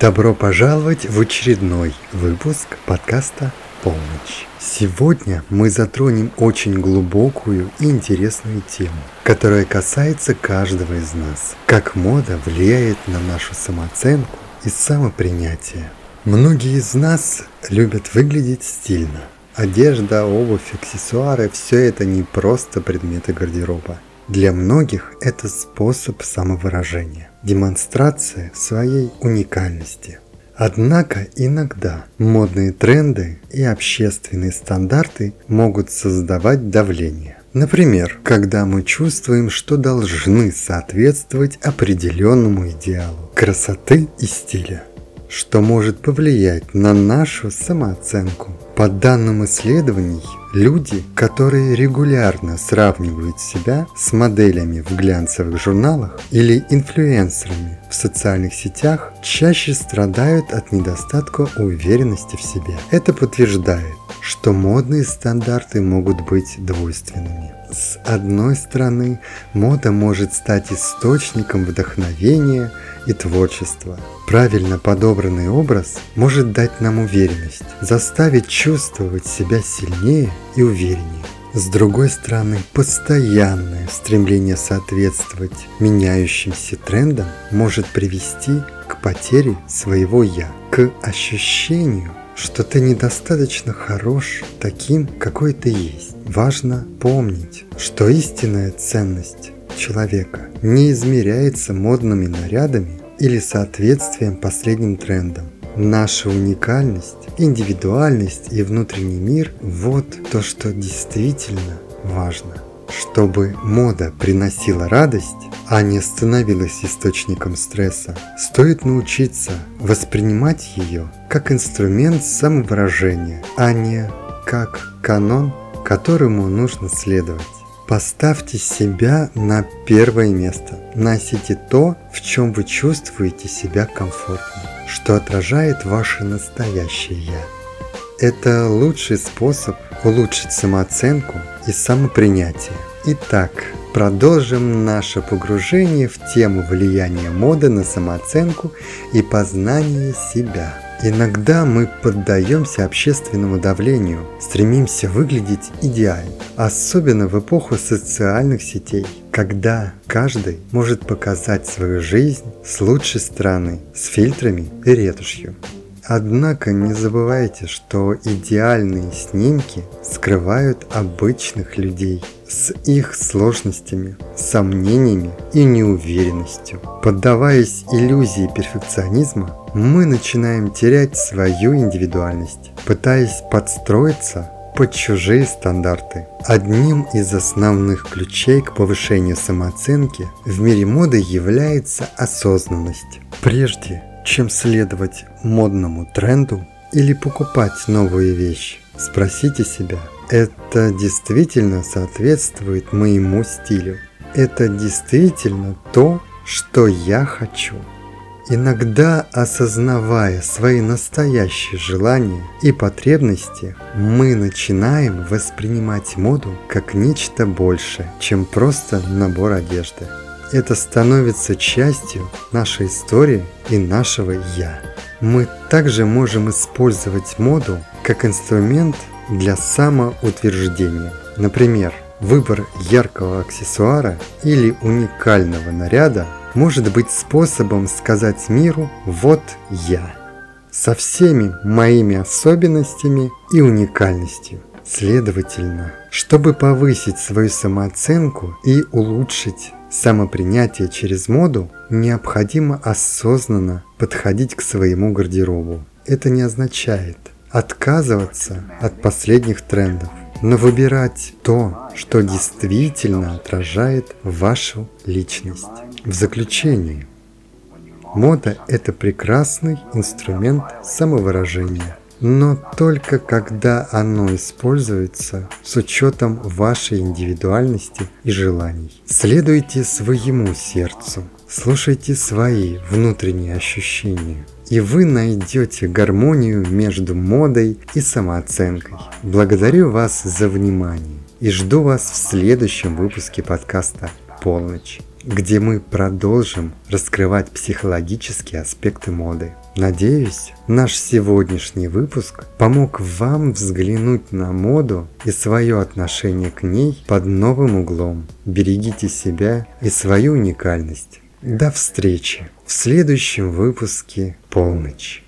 Добро пожаловать в очередной выпуск подкаста «Полночь». Сегодня мы затронем очень глубокую и интересную тему, которая касается каждого из нас. Как мода влияет на нашу самооценку и самопринятие. Многие из нас любят выглядеть стильно. Одежда, обувь, аксессуары – все это не просто предметы гардероба. Для многих это способ самовыражения, демонстрация своей уникальности. Однако иногда модные тренды и общественные стандарты могут создавать давление. Например, когда мы чувствуем, что должны соответствовать определенному идеалу красоты и стиля, что может повлиять на нашу самооценку. По данным исследований, Люди, которые регулярно сравнивают себя с моделями в глянцевых журналах или инфлюенсерами в социальных сетях, чаще страдают от недостатка уверенности в себе. Это подтверждает, что модные стандарты могут быть двойственными. С одной стороны, мода может стать источником вдохновения и творчества. Правильно подобранный образ может дать нам уверенность, заставить чувствовать себя сильнее и увереннее. С другой стороны, постоянное стремление соответствовать меняющимся трендам может привести к потере своего «я», к ощущению, что ты недостаточно хорош таким, какой ты есть. Важно помнить, что истинная ценность человека не измеряется модными нарядами или соответствием последним трендам. Наша уникальность, индивидуальность и внутренний мир – вот то, что действительно важно. Чтобы мода приносила радость, а не становилась источником стресса, стоит научиться воспринимать ее как инструмент самовыражения, а не как канон, которому нужно следовать. Поставьте себя на первое место. Носите то, в чем вы чувствуете себя комфортно, что отражает ваше настоящее «я». Это лучший способ улучшить самооценку и самопринятие. Итак, продолжим наше погружение в тему влияния моды на самооценку и познание себя. Иногда мы поддаемся общественному давлению, стремимся выглядеть идеально, особенно в эпоху социальных сетей, когда каждый может показать свою жизнь с лучшей стороны, с фильтрами и ретушью. Однако не забывайте, что идеальные снимки скрывают обычных людей с их сложностями, сомнениями и неуверенностью. Поддаваясь иллюзии перфекционизма, мы начинаем терять свою индивидуальность, пытаясь подстроиться под чужие стандарты. Одним из основных ключей к повышению самооценки в мире моды является осознанность. Прежде чем следовать модному тренду или покупать новые вещи. Спросите себя, это действительно соответствует моему стилю? Это действительно то, что я хочу? Иногда, осознавая свои настоящие желания и потребности, мы начинаем воспринимать моду как нечто большее, чем просто набор одежды это становится частью нашей истории и нашего «я». Мы также можем использовать моду как инструмент для самоутверждения. Например, выбор яркого аксессуара или уникального наряда может быть способом сказать миру «вот я» со всеми моими особенностями и уникальностью. Следовательно, чтобы повысить свою самооценку и улучшить самопринятие через моду, необходимо осознанно подходить к своему гардеробу. Это не означает отказываться от последних трендов, но выбирать то, что действительно отражает вашу личность. В заключение, мода – это прекрасный инструмент самовыражения – но только когда оно используется с учетом вашей индивидуальности и желаний. Следуйте своему сердцу, слушайте свои внутренние ощущения, и вы найдете гармонию между модой и самооценкой. Благодарю вас за внимание и жду вас в следующем выпуске подкаста «Полночь», где мы продолжим раскрывать психологические аспекты моды. Надеюсь, наш сегодняшний выпуск помог вам взглянуть на моду и свое отношение к ней под новым углом. Берегите себя и свою уникальность. До встречи в следующем выпуске «Полночь».